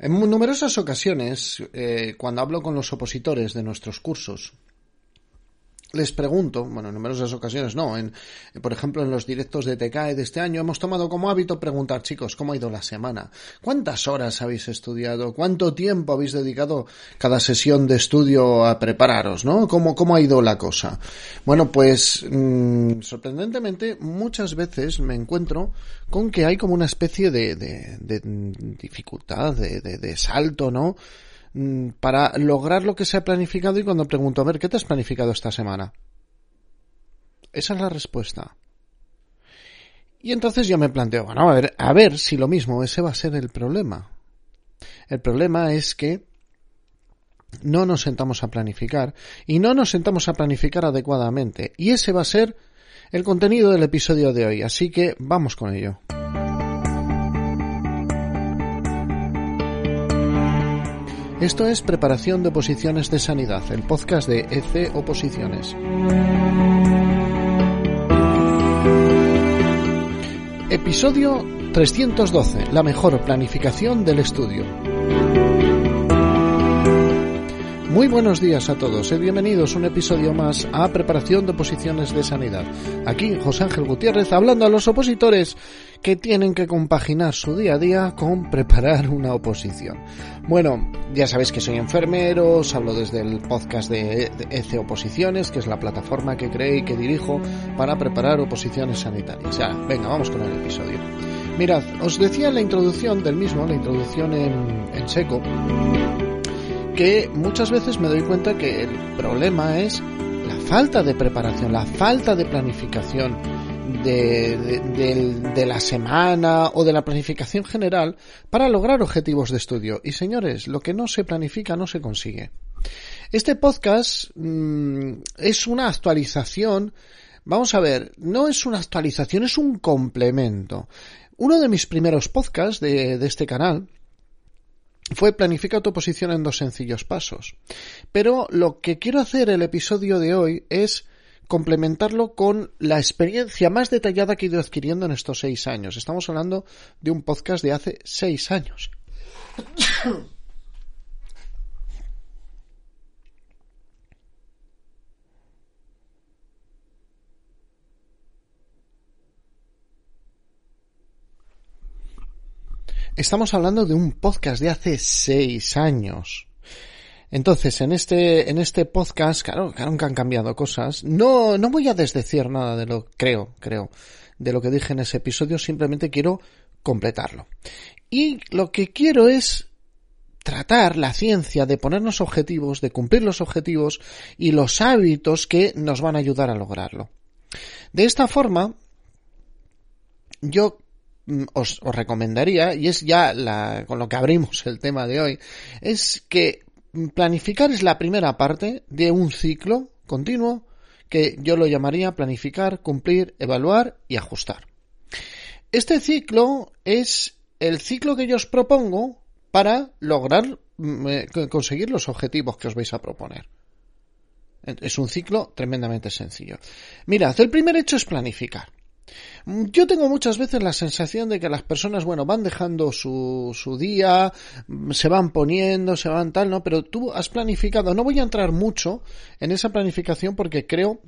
En numerosas ocasiones, eh, cuando hablo con los opositores de nuestros cursos, les pregunto, bueno, en numerosas ocasiones no, en, por ejemplo en los directos de TKE de este año hemos tomado como hábito preguntar, chicos, ¿cómo ha ido la semana? ¿Cuántas horas habéis estudiado? ¿Cuánto tiempo habéis dedicado cada sesión de estudio a prepararos, no? ¿Cómo, cómo ha ido la cosa? Bueno, pues mmm, sorprendentemente muchas veces me encuentro con que hay como una especie de, de, de dificultad, de, de salto, ¿no? Mm, para lograr lo que se ha planificado y cuando pregunto, a ver, ¿qué te has planificado esta semana? Esa es la respuesta. Y entonces yo me planteo, bueno, a ver, a ver si lo mismo, ese va a ser el problema. El problema es que no nos sentamos a planificar y no nos sentamos a planificar adecuadamente. Y ese va a ser el contenido del episodio de hoy. Así que vamos con ello. Esto es Preparación de Oposiciones de Sanidad, el podcast de EC Oposiciones. Episodio 312. La mejor planificación del estudio. Muy buenos días a todos y bienvenidos a un episodio más a Preparación de Oposiciones de Sanidad. Aquí José Ángel Gutiérrez hablando a los opositores que tienen que compaginar su día a día con preparar una oposición. Bueno, ya sabéis que soy enfermero, os hablo desde el podcast de ECE Oposiciones, que es la plataforma que creé y que dirijo para preparar oposiciones sanitarias. Ya, venga, vamos con el episodio. Mirad, os decía en la introducción del mismo, la introducción en, en seco, que muchas veces me doy cuenta que el problema es la falta de preparación, la falta de planificación de, de, la semana o de la planificación general para lograr objetivos de estudio. Y señores, lo que no se planifica no se consigue. Este podcast mmm, es una actualización. Vamos a ver, no es una actualización, es un complemento. Uno de mis primeros podcasts de este canal, fue planifica tu posición en dos sencillos pasos. Pero lo que quiero hacer el episodio de hoy es complementarlo con la experiencia más detallada que he ido adquiriendo en estos seis años. Estamos hablando de un podcast de hace seis años. Estamos hablando de un podcast de hace seis años. Entonces, en este, en este podcast, claro, claro que han cambiado cosas. No, no voy a desdecir nada de lo, creo, creo, de lo que dije en ese episodio, simplemente quiero completarlo. Y lo que quiero es tratar la ciencia de ponernos objetivos, de cumplir los objetivos y los hábitos que nos van a ayudar a lograrlo. De esta forma, yo os, os, recomendaría, y es ya la, con lo que abrimos el tema de hoy, es que planificar es la primera parte de un ciclo continuo que yo lo llamaría planificar, cumplir, evaluar y ajustar. Este ciclo es el ciclo que yo os propongo para lograr eh, conseguir los objetivos que os vais a proponer. Es un ciclo tremendamente sencillo. Mirad, el primer hecho es planificar. Yo tengo muchas veces la sensación de que las personas, bueno, van dejando su, su día, se van poniendo, se van tal, ¿no? Pero tú has planificado, no voy a entrar mucho en esa planificación porque creo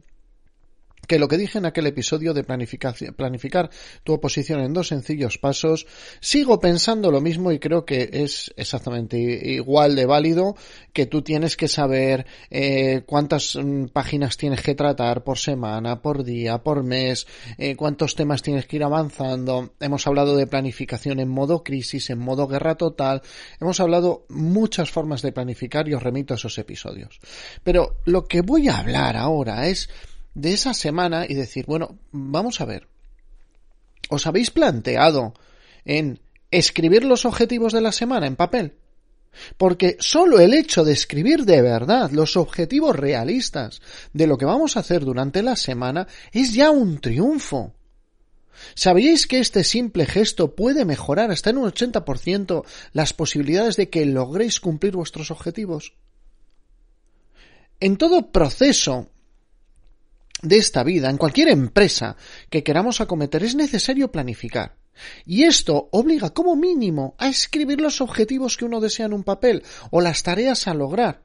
que lo que dije en aquel episodio de planificar tu oposición en dos sencillos pasos, sigo pensando lo mismo y creo que es exactamente igual de válido que tú tienes que saber eh, cuántas mm, páginas tienes que tratar por semana, por día, por mes, eh, cuántos temas tienes que ir avanzando. Hemos hablado de planificación en modo crisis, en modo guerra total. Hemos hablado muchas formas de planificar y os remito a esos episodios. Pero lo que voy a hablar ahora es de esa semana y decir, bueno, vamos a ver, ¿os habéis planteado en escribir los objetivos de la semana en papel? Porque solo el hecho de escribir de verdad los objetivos realistas de lo que vamos a hacer durante la semana es ya un triunfo. ¿Sabíais que este simple gesto puede mejorar hasta en un 80% las posibilidades de que logréis cumplir vuestros objetivos? En todo proceso de esta vida, en cualquier empresa que queramos acometer, es necesario planificar. Y esto obliga como mínimo a escribir los objetivos que uno desea en un papel o las tareas a lograr.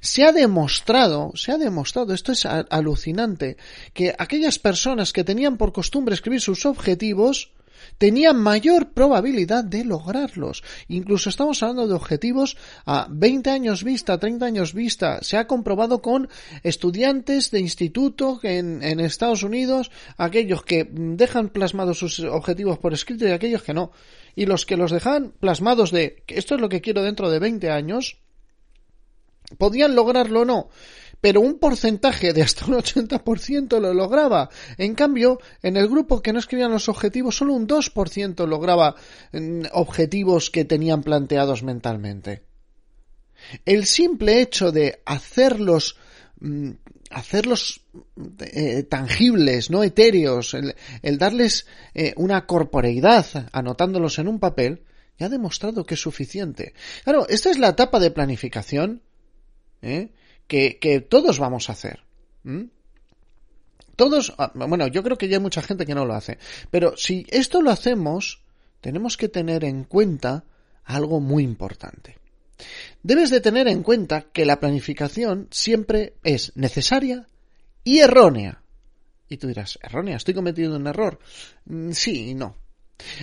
Se ha demostrado, se ha demostrado, esto es alucinante, que aquellas personas que tenían por costumbre escribir sus objetivos tenían mayor probabilidad de lograrlos. Incluso estamos hablando de objetivos a 20 años vista, 30 años vista. Se ha comprobado con estudiantes de instituto en, en Estados Unidos, aquellos que dejan plasmados sus objetivos por escrito y aquellos que no. Y los que los dejan plasmados de esto es lo que quiero dentro de 20 años, podían lograrlo o no pero un porcentaje de hasta un 80% lo lograba. En cambio, en el grupo que no escribían los objetivos, solo un 2% lograba mm, objetivos que tenían planteados mentalmente. El simple hecho de hacerlos mm, hacerlos eh, tangibles, no etéreos, el, darles eh, una corporeidad anotándolos en un papel, ya ha demostrado que es suficiente. Claro, esta es la etapa de planificación ¿eh? Que, todos vamos a hacer. Todos, ah, bueno, yo creo que ya hay mucha gente que no lo hace, pero si esto lo hacemos, tenemos que tener en cuenta algo muy importante. Debes de tener en cuenta que la planificación siempre es necesaria y errónea. Y tú dirás, errónea, estoy cometiendo un error. Mm, sí y no.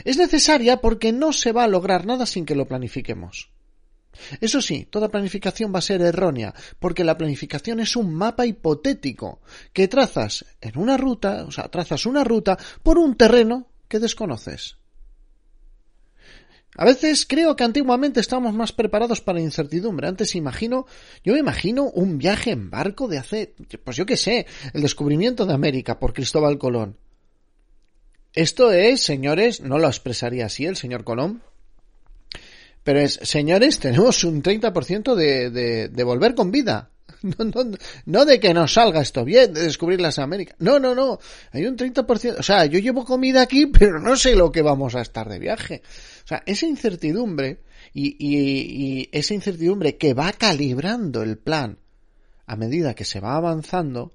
Es necesaria porque no se va a lograr nada sin que lo planifiquemos. Eso sí, toda planificación va a ser errónea, porque la planificación es un mapa hipotético que trazas en una ruta, o sea, trazas una ruta por un terreno que desconoces. A veces creo que antiguamente estábamos más preparados para la incertidumbre. Antes imagino, yo me imagino un viaje en barco de hace, pues yo qué sé, el descubrimiento de América por Cristóbal Colón. Esto es, señores, no lo expresaría así el señor Colón, pero es, señores, tenemos un 30% de, de, de volver con vida. No, de que nos salga esto bien, de descubrir las Américas. No, no, no. Hay un 30%. O sea, yo llevo comida aquí, pero no sé lo que vamos a estar de viaje. O sea, esa incertidumbre y, y, y esa incertidumbre que va calibrando el plan a medida que se va avanzando,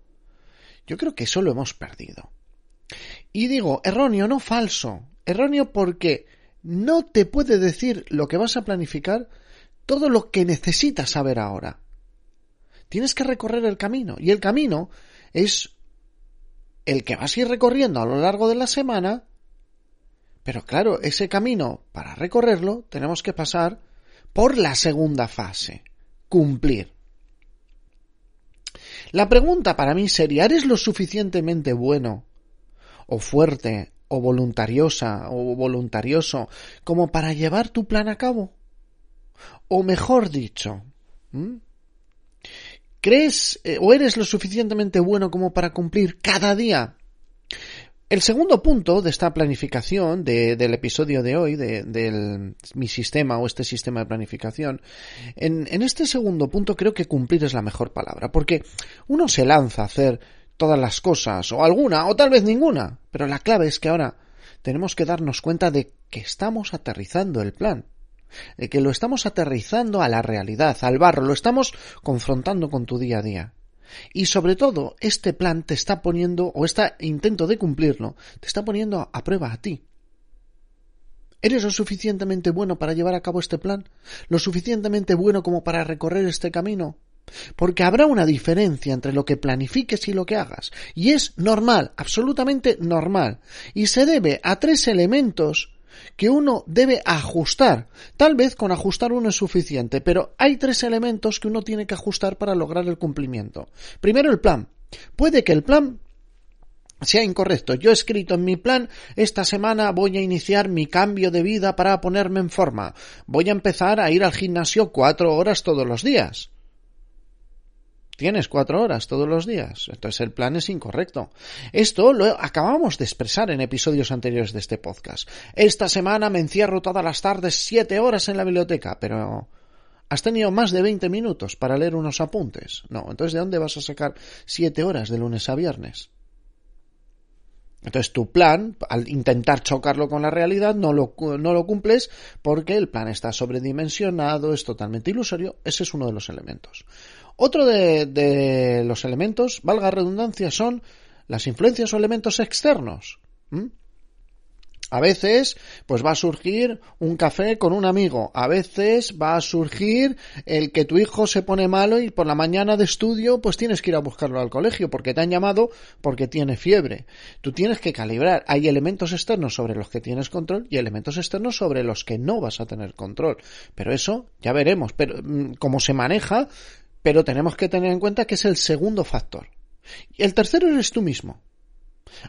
yo creo que eso lo hemos perdido. Y digo, erróneo, no falso. Erróneo porque no te puede decir lo que vas a planificar todo lo que necesitas saber ahora. Tienes que recorrer el camino y el camino es el que vas a ir recorriendo a lo largo de la semana, pero claro, ese camino, para recorrerlo, tenemos que pasar por la segunda fase, cumplir. La pregunta para mí sería, ¿eres lo suficientemente bueno o fuerte o voluntariosa o voluntarioso como para llevar tu plan a cabo? O mejor dicho, ¿crees eh, o eres lo suficientemente bueno como para cumplir cada día? El segundo punto de esta planificación, del episodio de hoy, de, mi sistema o este sistema de planificación, en, en este segundo punto creo que cumplir es la mejor palabra, porque uno se lanza a hacer todas las cosas, o alguna, o tal vez ninguna. Pero la clave es que ahora tenemos que darnos cuenta de que estamos aterrizando el plan, de que lo estamos aterrizando a la realidad, al barro, lo estamos confrontando con tu día a día. Y sobre todo, este plan te está poniendo, o este intento de cumplirlo, te está poniendo a prueba a ti. ¿Eres lo suficientemente bueno para llevar a cabo este plan? ¿Lo suficientemente bueno como para recorrer este camino? Porque habrá una diferencia entre lo que planifiques y lo que hagas. Y es normal, absolutamente normal. Y se debe a tres elementos que uno debe ajustar. Tal vez con ajustar uno es suficiente, pero hay tres elementos que uno tiene que ajustar para lograr el cumplimiento. Primero el plan. Puede que el plan sea incorrecto. Yo he escrito en mi plan, esta semana voy a iniciar mi cambio de vida para ponerme en forma. Voy a empezar a ir al gimnasio cuatro horas todos los días tienes cuatro horas todos los días. Entonces el plan es incorrecto. Esto lo acabamos de expresar en episodios anteriores de este podcast. Esta semana me encierro todas las tardes siete horas en la biblioteca, pero has tenido más de 20 minutos para leer unos apuntes. No, entonces ¿de dónde vas a sacar siete horas de lunes a viernes? Entonces tu plan, al intentar chocarlo con la realidad, no lo, no lo cumples porque el plan está sobredimensionado, es totalmente ilusorio. Ese es uno de los elementos. Otro de, los elementos, valga redundancia, son las influencias o elementos externos. A veces, pues va a surgir un café con un amigo. A veces va a surgir el que tu hijo se pone malo y por la mañana de estudio, pues tienes que ir a buscarlo al colegio porque te han llamado porque tiene fiebre. Tú tienes que calibrar. Hay elementos externos sobre los que tienes control y elementos externos sobre los que no vas a tener control. Pero eso ya veremos. Pero mm, cómo se maneja, pero tenemos que tener en cuenta que es el segundo factor. Y el tercero eres tú mismo.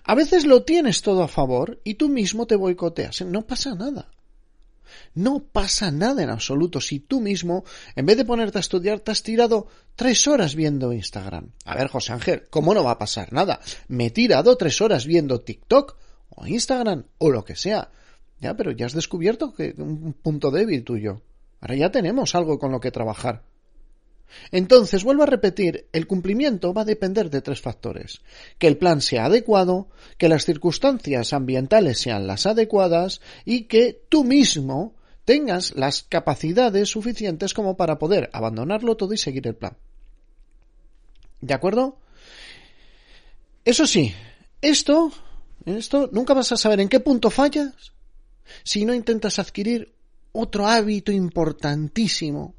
A veces lo tienes todo a favor y tú mismo te boicoteas. No pasa nada. No pasa nada en absoluto si tú mismo, en vez de ponerte a estudiar, te has tirado tres horas viendo Instagram. A ver, José Ángel, ¿cómo no va a pasar nada? Me he tirado tres horas viendo TikTok o Instagram o lo que sea. Ya, pero ya has descubierto que un punto débil tuyo. Ahora ya tenemos algo con lo que trabajar. Entonces, vuelvo a repetir, el cumplimiento va a depender de tres factores. Que el plan sea adecuado, que las circunstancias ambientales sean las adecuadas y que tú mismo tengas las capacidades suficientes como para poder abandonarlo todo y seguir el plan. ¿De acuerdo? Eso sí, esto, esto nunca vas a saber en qué punto fallas si no intentas adquirir otro hábito importantísimo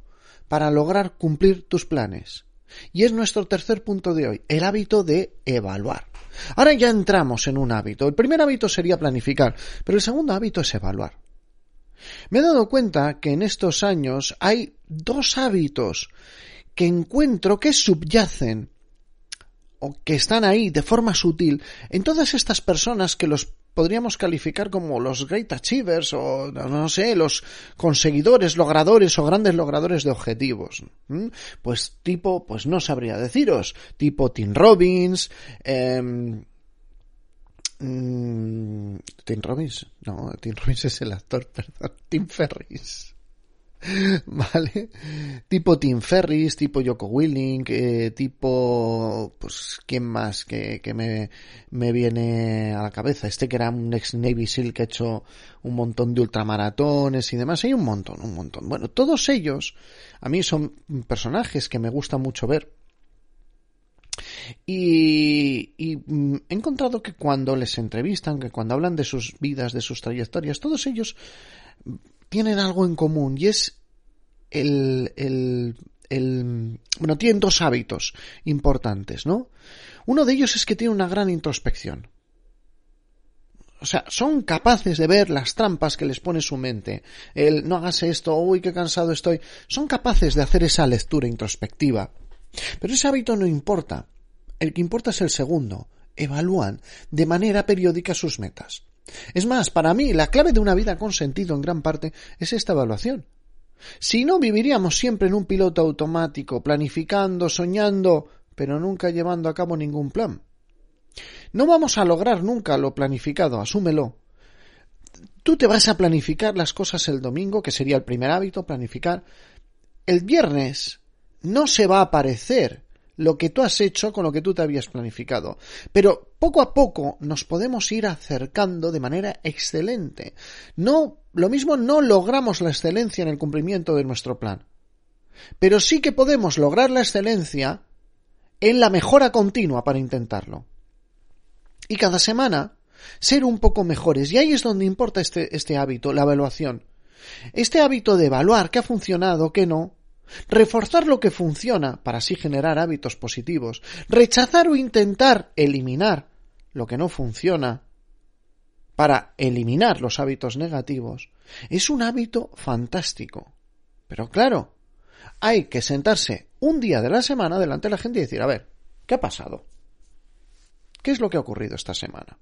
para lograr cumplir tus planes. Y es nuestro tercer punto de hoy, el hábito de evaluar. Ahora ya entramos en un hábito. El primer hábito sería planificar, pero el segundo hábito es evaluar. Me he dado cuenta que en estos años hay dos hábitos que encuentro que subyacen o que están ahí de forma sutil en todas estas personas que los podríamos calificar como los great achievers o no sé, los conseguidores, logradores o grandes logradores de objetivos. Pues tipo, pues no sabría deciros, tipo Tim Robbins, eh, Tim Robbins, no, Tim Robbins es el actor, perdón, Tim Ferris. ¿Vale? Tipo Tim Ferris, tipo Yoko Willing, eh, tipo, pues, ¿quién más que, que me, me, viene a la cabeza? Este que era un ex Navy SEAL que ha hecho un montón de ultramaratones y demás. Hay un montón, un montón. Bueno, todos ellos, a mí son personajes que me gusta mucho ver. Y, y, mm, he encontrado que cuando les entrevistan, que cuando hablan de sus vidas, de sus trayectorias, todos ellos tienen algo en común y es el, el, el, bueno, tienen dos hábitos importantes, ¿no? Uno de ellos es que tienen una gran introspección. O sea, son capaces de ver las trampas que les pone su mente. El no hagas esto, uy, qué cansado estoy. Son capaces de hacer esa lectura introspectiva. Pero ese hábito no importa. El que importa es el segundo. Evalúan de manera periódica sus metas. Es más, para mí la clave de una vida con sentido en gran parte es esta evaluación. Si no, viviríamos siempre en un piloto automático, planificando, soñando, pero nunca llevando a cabo ningún plan. No vamos a lograr nunca lo planificado, asúmelo. Tú te vas a planificar las cosas el domingo, que sería el primer hábito, planificar. El viernes no se va a aparecer lo que tú has hecho con lo que tú te habías planificado. Pero poco a poco nos podemos ir acercando de manera excelente. No, lo mismo no logramos la excelencia en el cumplimiento de nuestro plan. Pero sí que podemos lograr la excelencia en la mejora continua para intentarlo. Y cada semana ser un poco mejores. Y ahí es donde importa este, este hábito, la evaluación. Este hábito de evaluar qué ha funcionado, qué no, reforzar lo que funciona para así generar hábitos positivos, rechazar o intentar eliminar lo que no funciona para eliminar los hábitos negativos, es un hábito fantástico. Pero claro, hay que sentarse un día de la semana delante de la gente y decir, a ver, ¿qué ha pasado? ¿Qué es lo que ha ocurrido esta semana?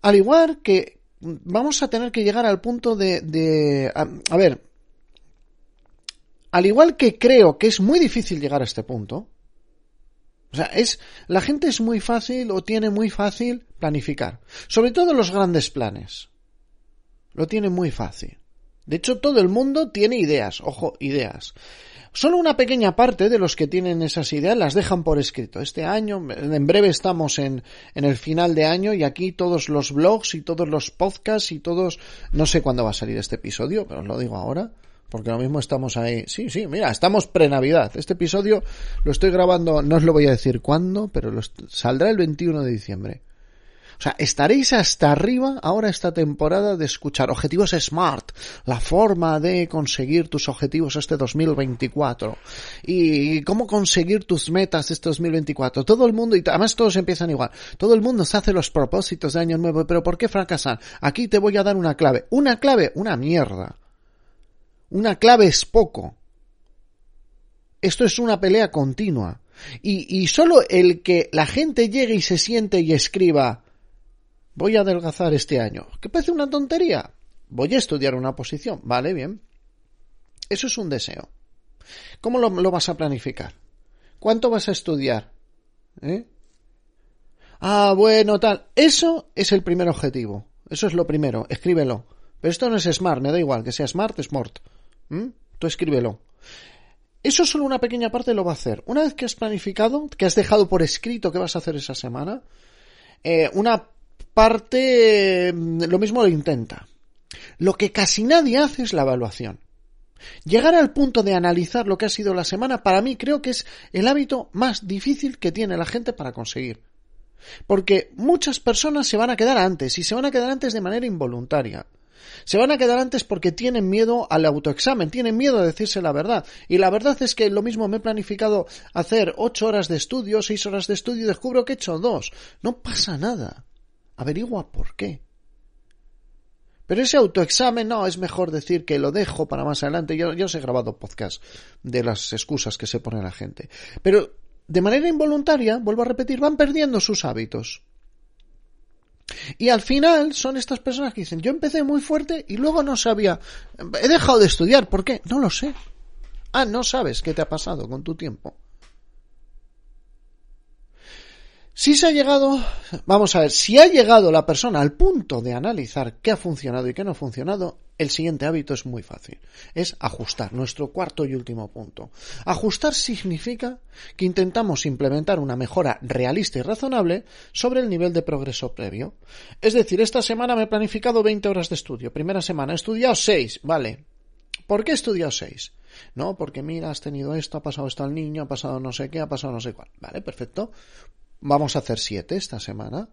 Al igual que vamos a tener que llegar al punto de, de a ver, al igual que creo que es muy difícil llegar a este punto, o sea, es, la gente es muy fácil o tiene muy fácil planificar. Sobre todo los grandes planes. Lo tiene muy fácil. De hecho, todo el mundo tiene ideas. Ojo, ideas. Solo una pequeña parte de los que tienen esas ideas las dejan por escrito. Este año, en breve estamos en, en el final de año y aquí todos los blogs y todos los podcasts y todos, no sé cuándo va a salir este episodio, pero os lo digo ahora porque lo mismo estamos ahí. Sí, sí, mira, estamos pre-Navidad. Este episodio lo estoy grabando, no os lo voy a decir cuándo, pero saldrá el 21 de diciembre. O sea, estaréis hasta arriba ahora esta temporada de escuchar objetivos SMART, la forma de conseguir tus objetivos este 2024 y cómo conseguir tus metas este 2024. Todo el mundo, y además todos empiezan igual, todo el mundo se hace los propósitos de año nuevo, pero ¿por qué fracasan? Aquí te voy a dar una clave. Una clave, una mierda. Una clave es poco. Esto es una pelea continua. Y, solo el que la gente llegue y se siente y escriba voy a adelgazar este año, que parece una tontería. Voy a estudiar una posición. Vale, bien. Eso es un deseo. ¿Cómo lo, lo vas a planificar? ¿Cuánto vas a estudiar? ¿Eh? Ah, bueno, tal. Eso es el primer objetivo. Eso es lo primero. Escríbelo. Pero esto no es smart, me da igual. Que sea smart, smart. ¿Mm? Tú escríbelo. Eso solo una pequeña parte lo va a hacer. Una vez que has planificado, que has dejado por escrito qué vas a hacer esa semana, eh, una parte mm, lo mismo lo intenta. Lo que casi nadie hace es la evaluación. Llegar al punto de analizar lo que ha sido la semana, para mí creo que es el hábito más difícil que tiene la gente para conseguir. Porque muchas personas se van a quedar antes y se van a quedar antes de manera involuntaria. Se van a quedar antes porque tienen miedo al autoexamen, tienen miedo a decirse la verdad. Y la verdad es que lo mismo me he planificado hacer ocho horas de estudio, seis horas de estudio y descubro que he hecho dos. No pasa nada averigua por qué. Pero ese autoexamen, no, es mejor decir que lo dejo para más adelante. Yo, yo os he grabado podcast de las excusas que se pone la gente. Pero de manera involuntaria, vuelvo a repetir, van perdiendo sus hábitos. Y al final son estas personas que dicen, yo empecé muy fuerte y luego no sabía, he dejado de estudiar, ¿por qué? No lo sé. Ah, no sabes qué te ha pasado con tu tiempo. Si se ha llegado, vamos a ver, si ha llegado la persona al punto de analizar qué ha funcionado y qué no ha funcionado, el siguiente hábito es muy fácil. Es ajustar, nuestro cuarto y último punto. Ajustar significa que intentamos implementar una mejora realista y razonable sobre el nivel de progreso previo. Es decir, esta semana me he planificado 20 horas de estudio. Primera semana he estudiado 6, vale. ¿Por qué he estudiado 6? No, porque mira, has tenido esto, ha pasado esto al niño, ha pasado no sé qué, ha pasado no sé cuál. Vale, perfecto. Vamos a hacer siete esta semana.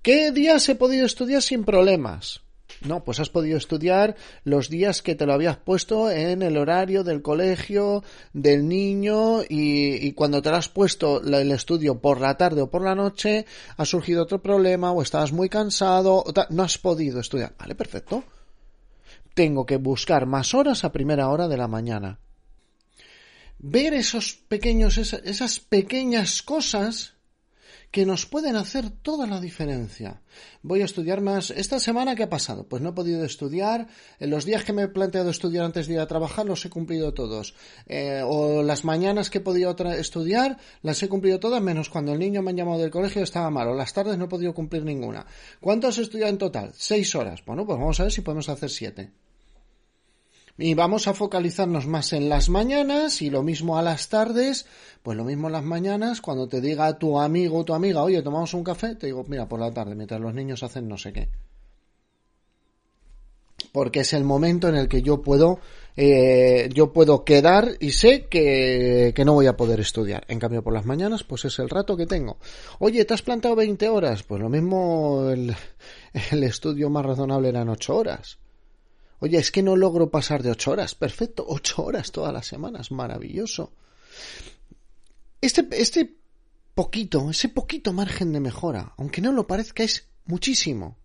¿Qué días he podido estudiar sin problemas? No, pues has podido estudiar los días que te lo habías puesto en el horario del colegio, del niño, y, cuando te lo has puesto el estudio por la tarde o por la noche, ha surgido otro problema, o estabas muy cansado, o no has podido estudiar. Vale, perfecto. Tengo que buscar más horas a primera hora de la mañana. Ver esos pequeños, esas pequeñas cosas que nos pueden hacer toda la diferencia. Voy a estudiar más. ¿Esta semana qué ha pasado? Pues no he podido estudiar. En los días que me he planteado estudiar antes de ir a trabajar los he cumplido todos. Eh, o las mañanas que he podido estudiar las he cumplido todas, menos cuando el niño me ha llamado del colegio estaba malo. Las tardes no he podido cumplir ninguna. ¿Cuánto has estudiado en total? Seis horas. Bueno, pues vamos a ver si podemos hacer siete. Y vamos a focalizarnos más en las mañanas y lo mismo a las tardes, pues lo mismo las mañanas, cuando te diga tu amigo o tu amiga, oye, tomamos un café, te digo, mira, por la tarde, mientras los niños hacen no sé qué. Porque es el momento en el que yo puedo, eh, yo puedo quedar y sé que, que no voy a poder estudiar. En cambio, por las mañanas, pues es el rato que tengo. Oye, ¿te has plantado 20 horas? Pues lo mismo el, el estudio más razonable eran 8 horas Oye, es que no logro pasar de ocho horas. Perfecto, ocho horas todas las semanas. Maravilloso. Este, este poquito, ese poquito margen de mejora, aunque no lo parezca, es muchísimo.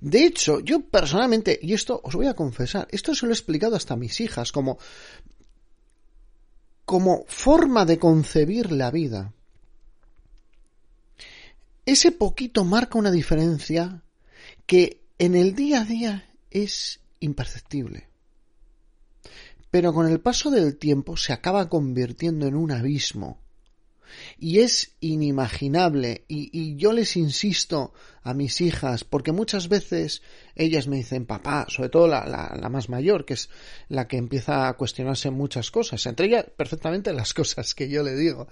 De hecho, yo personalmente, y esto os voy a confesar, esto se lo he explicado hasta a mis hijas como, como forma de concebir la vida. Ese poquito marca una diferencia que en el día a día es imperceptible. Pero con el paso del tiempo se acaba convirtiendo en un abismo. Y es inimaginable. Y, yo les insisto a mis hijas, porque muchas veces ellas me dicen, papá, sobre todo la, la, más mayor, que es la que empieza a cuestionarse muchas cosas, entre ellas perfectamente las cosas que yo le digo.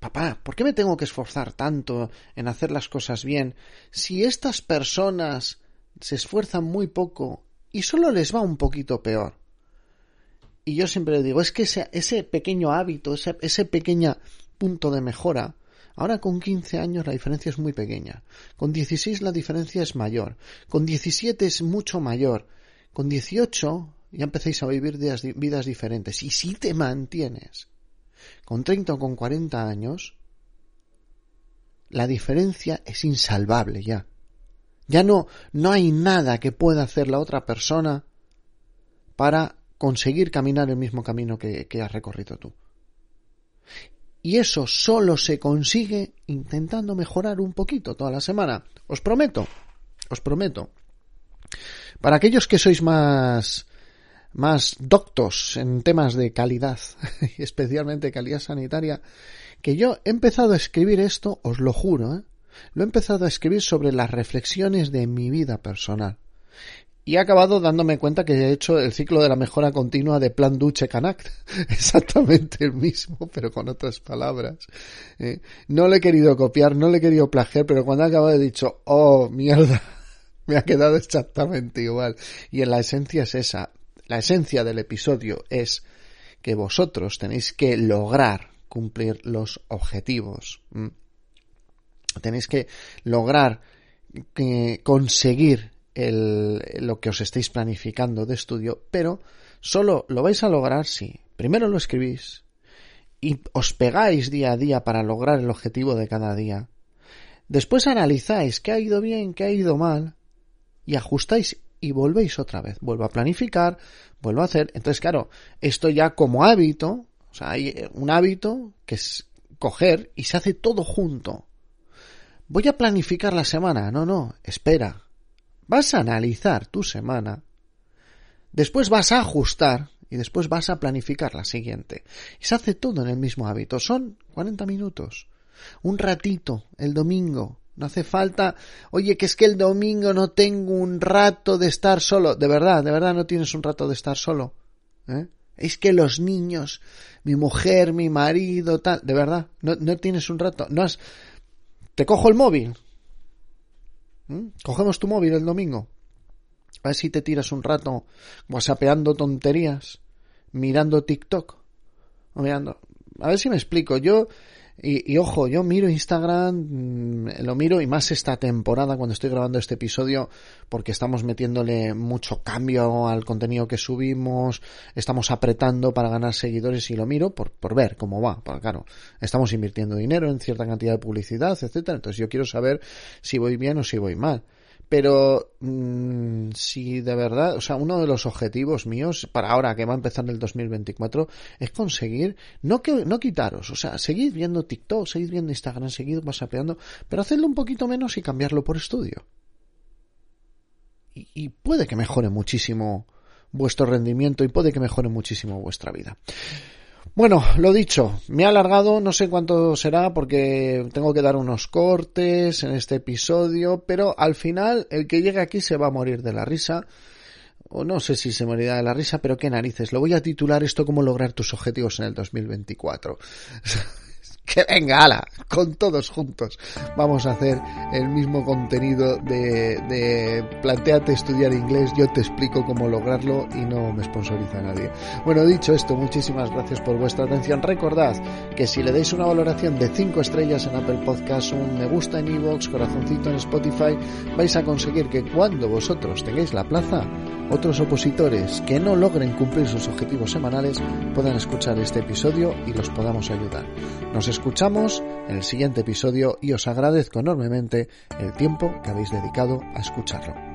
Papá, ¿por qué me tengo que esforzar tanto en hacer las cosas bien si estas personas se esfuerzan muy poco y solo les va un poquito peor. Y yo siempre digo, es que ese, ese pequeño hábito, ese, ese pequeño punto de mejora, Ahora con 15 años la diferencia es muy pequeña. Con 16 la diferencia es mayor. Con 17 es mucho mayor. Con 18 ya empecéis a vivir vidas diferentes. Y si te mantienes con 30 o con 40 años, la diferencia es insalvable ya. Ya no, no hay nada que pueda hacer la otra persona para conseguir caminar el mismo camino que, has recorrido tú. Y eso solo se consigue intentando mejorar un poquito toda la semana. Os prometo, os prometo. Para aquellos que sois más más doctos en temas de calidad, especialmente calidad sanitaria, que yo he empezado a escribir esto, os lo juro, ¿eh? Lo he empezado a escribir sobre las reflexiones de mi vida personal. Y he acabado dándome cuenta que he hecho el ciclo de la mejora continua de Plan Duche Canact. Exactamente el mismo, pero con otras palabras. ¿eh? No le he querido copiar, no le he querido plagiar, pero cuando he acabado he dicho, oh, mierda, me ha quedado exactamente igual. Y en la esencia es esa. La esencia del episodio es que vosotros tenéis que lograr cumplir los objetivos. Tenéis que lograr eh, conseguir el, lo que os estéis planificando de estudio, pero solo lo vais a lograr si primero lo escribís y os pegáis día a día para lograr el objetivo de cada día. Después analizáis qué ha ido bien, qué ha ido mal y ajustáis y volvéis otra vez. Vuelvo a planificar, vuelvo a hacer. Entonces, claro, esto ya como hábito, o sea, hay un hábito que es coger y se hace todo junto. Voy a planificar la semana. No, no, espera. Vas a analizar tu semana. Después vas a ajustar y después vas a planificar la siguiente. Y se hace todo en el mismo hábito. Son 40 minutos. Un ratito el domingo no hace falta, oye, que es que el domingo no tengo un rato de estar solo. De verdad, de verdad no tienes un rato de estar solo. ¿Eh? Es que los niños, mi mujer, mi marido, tal, de verdad, no, no tienes un rato. No has... Te cojo el móvil. ¿Mm? Cogemos tu móvil el domingo. A ver si te tiras un rato whatsappeando tonterías, mirando TikTok. Mirando. A ver si me explico. Yo y, ojo, yo miro Instagram, mm, lo miro y más esta temporada cuando estoy grabando este episodio porque estamos metiéndole mucho cambio al contenido que subimos, estamos apretando para ganar seguidores y lo miro por, por ver cómo va. Porque claro, estamos invirtiendo dinero en cierta cantidad de publicidad, etcétera. Entonces yo quiero saber si voy bien o si voy mal. Pero mmm, si de verdad, o sea, uno de los objetivos míos para ahora que va a empezar el 2024 es conseguir, no que no quitaros, o sea, seguid viendo TikTok, seguid viendo Instagram, seguid whatsappeando, pero hacedlo un poquito menos y cambiarlo por estudio. Y puede que mejore muchísimo vuestro rendimiento y puede que mejore muchísimo vuestra vida. Bueno, lo dicho, me ha alargado, no sé cuánto será porque tengo que dar unos cortes en este episodio, pero al final el que llegue aquí se va a morir de la risa. O no sé si se morirá de la risa, pero qué narices. Lo voy a titular esto como lograr tus objetivos en el 2024. que venga, ala, con todos juntos. Vamos a hacer el mismo contenido de, de planteate estudiar inglés, yo te explico cómo lograrlo y no me sponsoriza nadie. Bueno, dicho esto, muchísimas gracias por vuestra atención. Recordad que si le dais una valoración de 5 estrellas en Apple Podcast, un me gusta en iVoox, corazoncito en Spotify, vais a conseguir que cuando vosotros tengáis la plaza, otros opositores que no logren cumplir sus objetivos semanales puedan escuchar este episodio y los podamos ayudar. Nos escuchamos en el siguiente episodio y os agradezco enormemente el tiempo que habéis dedicado a escucharlo.